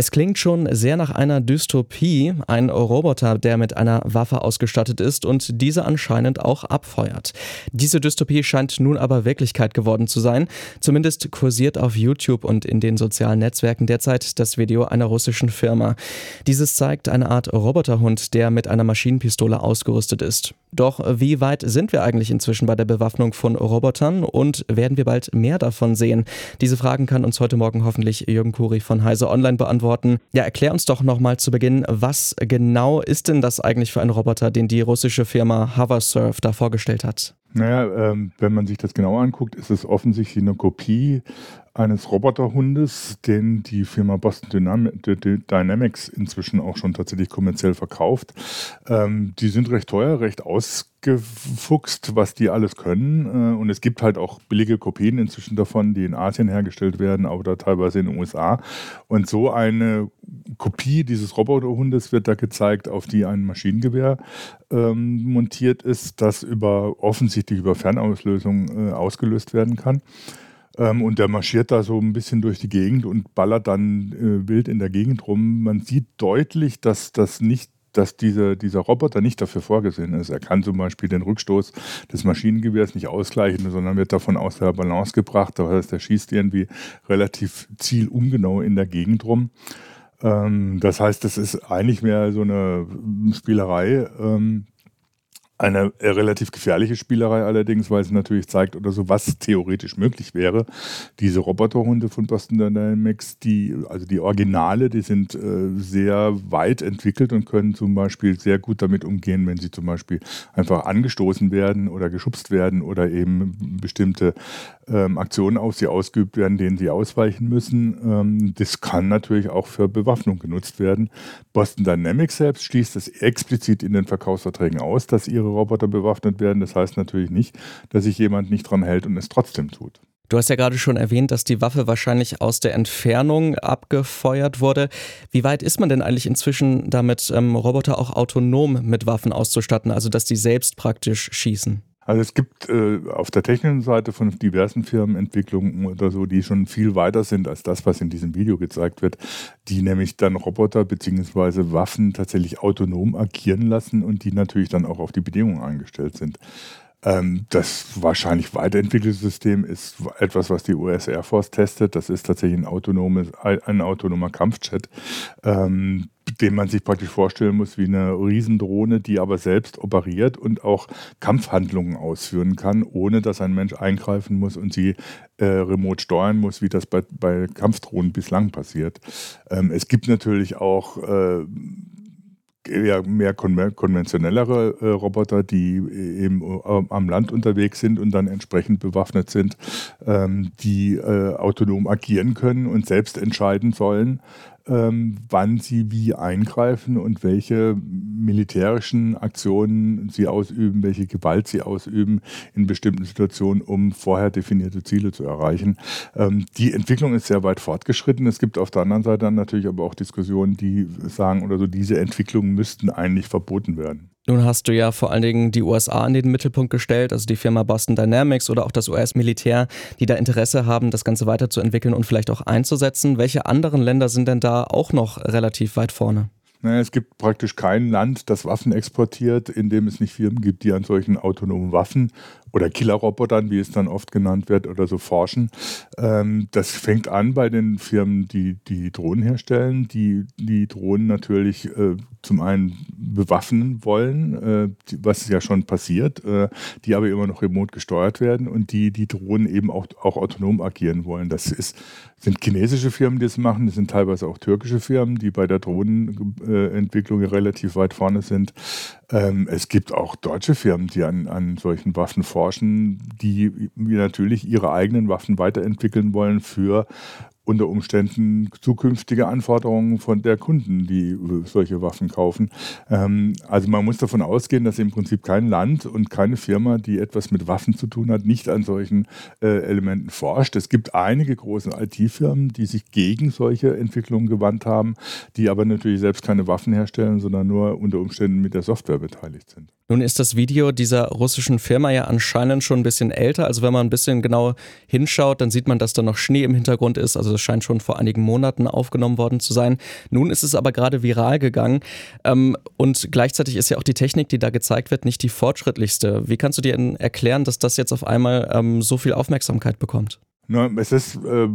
Es klingt schon sehr nach einer Dystopie. Ein Roboter, der mit einer Waffe ausgestattet ist und diese anscheinend auch abfeuert. Diese Dystopie scheint nun aber Wirklichkeit geworden zu sein. Zumindest kursiert auf YouTube und in den sozialen Netzwerken derzeit das Video einer russischen Firma. Dieses zeigt eine Art Roboterhund, der mit einer Maschinenpistole ausgerüstet ist. Doch wie weit sind wir eigentlich inzwischen bei der Bewaffnung von Robotern und werden wir bald mehr davon sehen? Diese Fragen kann uns heute Morgen hoffentlich Jürgen Kuri von Heise Online beantworten beantworten. Ja, erklär uns doch nochmal zu Beginn, was genau ist denn das eigentlich für ein Roboter, den die russische Firma Hoversurf da vorgestellt hat? Naja, ähm, wenn man sich das genau anguckt, ist es offensichtlich eine Kopie eines Roboterhundes, den die Firma Boston Dynamics inzwischen auch schon tatsächlich kommerziell verkauft. Ähm, die sind recht teuer, recht ausgefuchst, was die alles können. Äh, und es gibt halt auch billige Kopien inzwischen davon, die in Asien hergestellt werden, aber teilweise in den USA. Und so eine Kopie dieses Roboterhundes wird da gezeigt, auf die ein Maschinengewehr ähm, montiert ist, das über offensichtlich über Fernauslösung äh, ausgelöst werden kann. Ähm, und der marschiert da so ein bisschen durch die Gegend und ballert dann äh, wild in der Gegend rum. Man sieht deutlich, dass das nicht dass diese, dieser Roboter nicht dafür vorgesehen ist. Er kann zum Beispiel den Rückstoß des Maschinengewehrs nicht ausgleichen, sondern wird davon aus der Balance gebracht. Das heißt, er schießt irgendwie relativ zielungenau in der Gegend rum. Ähm, das heißt, das ist eigentlich mehr so eine Spielerei. Eine äh, relativ gefährliche Spielerei allerdings, weil es natürlich zeigt oder so, was theoretisch möglich wäre. Diese Roboterhunde von Boston Dynamics, die, also die Originale, die sind äh, sehr weit entwickelt und können zum Beispiel sehr gut damit umgehen, wenn sie zum Beispiel einfach angestoßen werden oder geschubst werden oder eben bestimmte ähm, Aktionen auf sie ausgeübt werden, denen sie ausweichen müssen. Ähm, das kann natürlich auch für Bewaffnung genutzt werden. Boston Dynamics selbst schließt es explizit in den Verkaufsverträgen aus, dass ihre Roboter bewaffnet werden. Das heißt natürlich nicht, dass sich jemand nicht dran hält und es trotzdem tut. Du hast ja gerade schon erwähnt, dass die Waffe wahrscheinlich aus der Entfernung abgefeuert wurde. Wie weit ist man denn eigentlich inzwischen damit, ähm, Roboter auch autonom mit Waffen auszustatten, also dass die selbst praktisch schießen? Also es gibt äh, auf der technischen Seite von diversen Firmen Entwicklungen oder so, die schon viel weiter sind als das, was in diesem Video gezeigt wird, die nämlich dann Roboter bzw. Waffen tatsächlich autonom agieren lassen und die natürlich dann auch auf die Bedingungen eingestellt sind. Ähm, das wahrscheinlich weiterentwickelte System ist etwas, was die US Air Force testet. Das ist tatsächlich ein, autonomes, ein autonomer Kampfjet. Ähm, den man sich praktisch vorstellen muss wie eine Riesendrohne, die aber selbst operiert und auch Kampfhandlungen ausführen kann, ohne dass ein Mensch eingreifen muss und sie äh, remote steuern muss, wie das bei, bei Kampfdrohnen bislang passiert. Ähm, es gibt natürlich auch äh, eher mehr konventionellere äh, Roboter, die äh, eben äh, am Land unterwegs sind und dann entsprechend bewaffnet sind, ähm, die äh, autonom agieren können und selbst entscheiden sollen, ähm, wann sie wie eingreifen und welche militärischen Aktionen sie ausüben, welche Gewalt sie ausüben in bestimmten Situationen, um vorher definierte Ziele zu erreichen. Ähm, die Entwicklung ist sehr weit fortgeschritten. Es gibt auf der anderen Seite dann natürlich aber auch Diskussionen, die sagen oder so, diese Entwicklungen müssten eigentlich verboten werden. Nun hast du ja vor allen Dingen die USA in den Mittelpunkt gestellt, also die Firma Boston Dynamics oder auch das US-Militär, die da Interesse haben, das Ganze weiterzuentwickeln und vielleicht auch einzusetzen. Welche anderen Länder sind denn da auch noch relativ weit vorne? Naja, es gibt praktisch kein Land, das Waffen exportiert, in dem es nicht Firmen gibt, die an solchen autonomen Waffen oder Killerrobotern, wie es dann oft genannt wird, oder so forschen. Ähm, das fängt an bei den Firmen, die die Drohnen herstellen, die die Drohnen natürlich äh, zum einen bewaffnen wollen, äh, was ja schon passiert, äh, die aber immer noch remote gesteuert werden und die die Drohnen eben auch, auch autonom agieren wollen. Das ist, sind chinesische Firmen, die das machen, das sind teilweise auch türkische Firmen, die bei der Drohnenentwicklung relativ weit vorne sind. Ähm, es gibt auch deutsche Firmen, die an, an solchen Waffen forschen, die natürlich ihre eigenen Waffen weiterentwickeln wollen für unter Umständen zukünftige Anforderungen von der Kunden, die solche Waffen kaufen. Ähm, also man muss davon ausgehen, dass im Prinzip kein Land und keine Firma, die etwas mit Waffen zu tun hat, nicht an solchen äh, Elementen forscht. Es gibt einige große IT-Firmen, die sich gegen solche Entwicklungen gewandt haben, die aber natürlich selbst keine Waffen herstellen, sondern nur unter Umständen mit der Software beteiligt sind. Nun ist das Video dieser russischen Firma ja anscheinend schon ein bisschen älter. Also wenn man ein bisschen genau hinschaut, dann sieht man, dass da noch Schnee im Hintergrund ist. Also es scheint schon vor einigen Monaten aufgenommen worden zu sein. Nun ist es aber gerade viral gegangen. Ähm, und gleichzeitig ist ja auch die Technik, die da gezeigt wird, nicht die fortschrittlichste. Wie kannst du dir erklären, dass das jetzt auf einmal ähm, so viel Aufmerksamkeit bekommt? Es ist äh,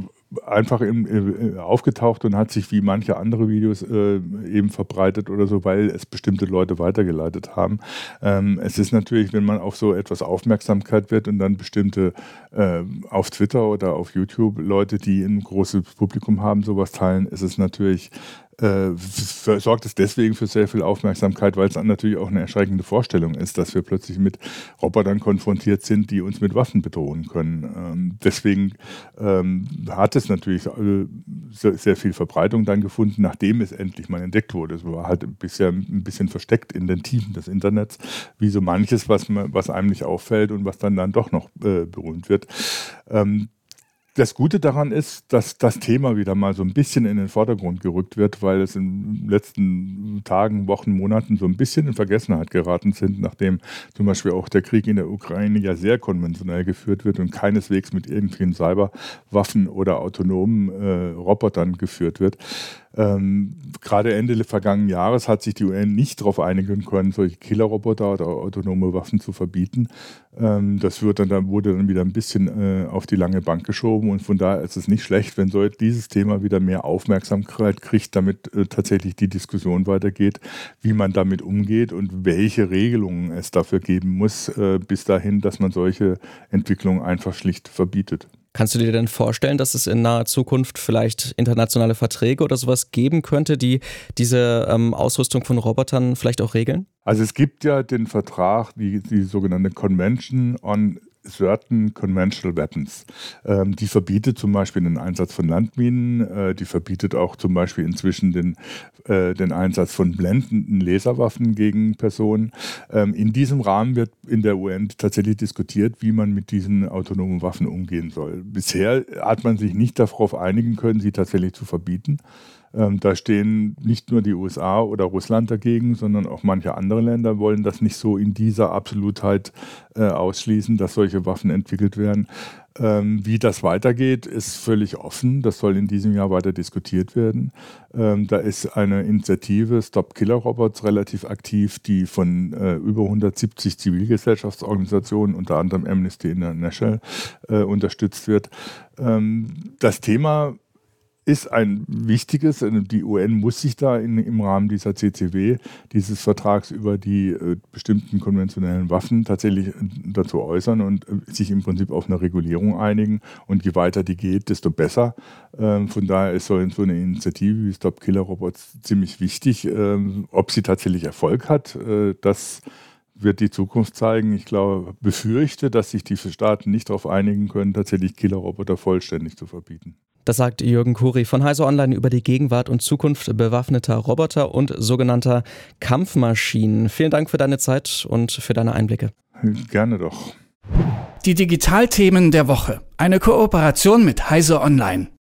einfach im, äh, aufgetaucht und hat sich wie manche andere Videos äh, eben verbreitet oder so, weil es bestimmte Leute weitergeleitet haben. Ähm, es ist natürlich, wenn man auf so etwas Aufmerksamkeit wird und dann bestimmte äh, auf Twitter oder auf YouTube Leute, die ein großes Publikum haben, sowas teilen, ist es natürlich äh, sorgt es deswegen für sehr viel Aufmerksamkeit, weil es dann natürlich auch eine erschreckende Vorstellung ist, dass wir plötzlich mit Robotern konfrontiert sind, die uns mit Waffen bedrohen können. Ähm, deswegen ähm, hat es natürlich äh, sehr, sehr, viel Verbreitung dann gefunden, nachdem es endlich mal entdeckt wurde. Es war halt bisher ein bisschen versteckt in den Tiefen des Internets, wie so manches, was, was einem nicht auffällt und was dann, dann doch noch äh, berühmt wird. Ähm, das Gute daran ist, dass das Thema wieder mal so ein bisschen in den Vordergrund gerückt wird, weil es in den letzten Tagen, Wochen, Monaten so ein bisschen in Vergessenheit geraten sind, nachdem zum Beispiel auch der Krieg in der Ukraine ja sehr konventionell geführt wird und keineswegs mit irgendwelchen Cyberwaffen oder autonomen äh, Robotern geführt wird. Ähm, gerade Ende vergangenen Jahres hat sich die UN nicht darauf einigen können, solche Killerroboter oder autonome Waffen zu verbieten. Ähm, das wird dann, wurde dann wieder ein bisschen äh, auf die lange Bank geschoben und von daher ist es nicht schlecht, wenn so dieses Thema wieder mehr Aufmerksamkeit kriegt, damit äh, tatsächlich die Diskussion weitergeht, wie man damit umgeht und welche Regelungen es dafür geben muss, äh, bis dahin, dass man solche Entwicklungen einfach schlicht verbietet. Kannst du dir denn vorstellen, dass es in naher Zukunft vielleicht internationale Verträge oder sowas geben könnte, die diese ähm, Ausrüstung von Robotern vielleicht auch regeln? Also es gibt ja den Vertrag, die, die sogenannte Convention on certain conventional weapons. Ähm, die verbietet zum Beispiel den Einsatz von Landminen, äh, die verbietet auch zum Beispiel inzwischen den, äh, den Einsatz von blendenden Laserwaffen gegen Personen. Ähm, in diesem Rahmen wird in der UN tatsächlich diskutiert, wie man mit diesen autonomen Waffen umgehen soll. Bisher hat man sich nicht darauf einigen können, sie tatsächlich zu verbieten. Ähm, da stehen nicht nur die USA oder Russland dagegen, sondern auch manche andere Länder wollen das nicht so in dieser Absolutheit äh, ausschließen, dass solche Waffen entwickelt werden. Ähm, wie das weitergeht, ist völlig offen. Das soll in diesem Jahr weiter diskutiert werden. Ähm, da ist eine Initiative Stop Killer Robots relativ aktiv, die von äh, über 170 Zivilgesellschaftsorganisationen, unter anderem Amnesty International, äh, unterstützt wird. Ähm, das Thema ist ein wichtiges. Also die UN muss sich da in, im Rahmen dieser CCW, dieses Vertrags über die äh, bestimmten konventionellen Waffen, tatsächlich äh, dazu äußern und äh, sich im Prinzip auf eine Regulierung einigen. Und je weiter die geht, desto besser. Ähm, von daher ist so, so, eine Initiative wie Stop Killer Robots ziemlich wichtig. Ähm, ob sie tatsächlich Erfolg hat, äh, das wird die Zukunft zeigen. Ich glaube, befürchte, dass sich diese Staaten nicht darauf einigen können, tatsächlich Killerroboter vollständig zu verbieten. Das sagt Jürgen Kuri von Heise Online über die Gegenwart und Zukunft bewaffneter Roboter und sogenannter Kampfmaschinen. Vielen Dank für deine Zeit und für deine Einblicke. Gerne doch. Die Digitalthemen der Woche. Eine Kooperation mit Heise Online.